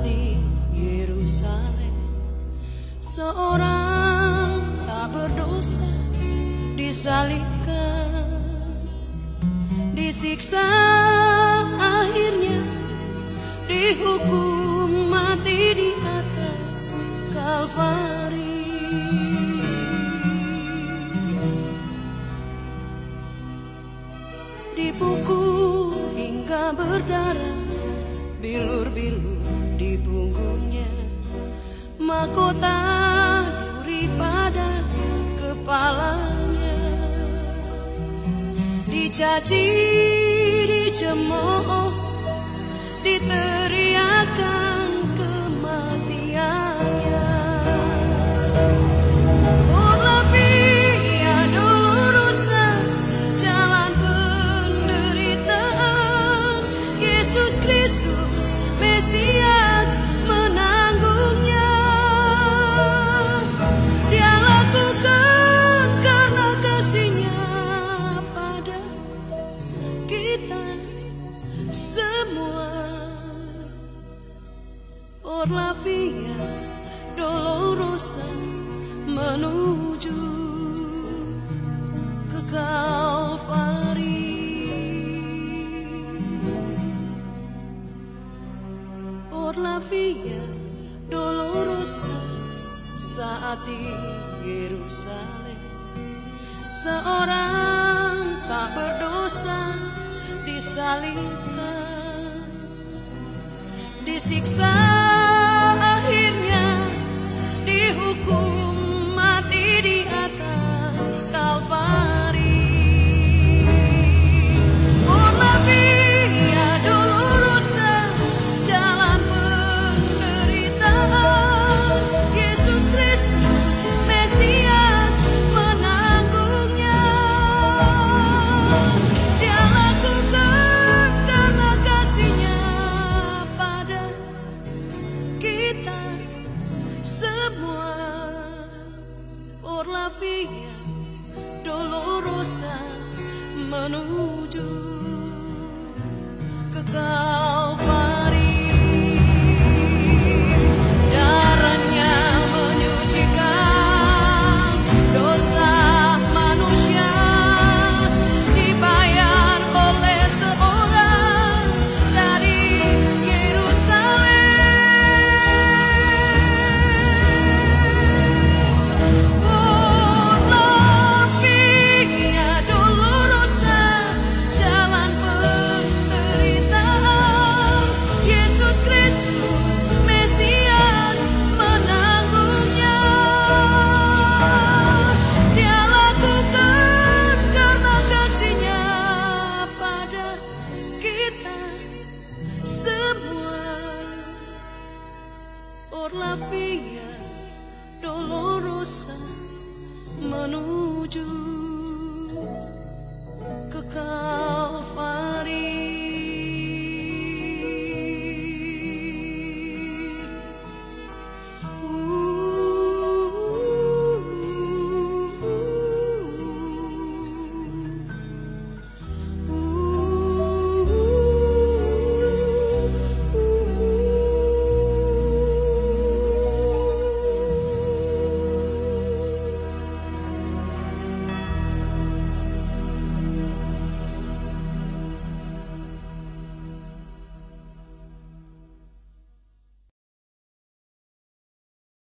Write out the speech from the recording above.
di Yerusalem. Seorang tak berdosa disalibkan. Disiksa akhirnya dihukum mati di atas Kalvari. Dipukul hingga berdarah bilur-bilur di punggungnya. Mahkota duri pada kepalanya. Dicaci dicemooh diteriakan Por la via dolorosa menuju ke Kalvari. Por la via dolorosa saat di Yerusalem. Seorang tak berdosa disalibkan Disiksa via dolorosa menuju ke not be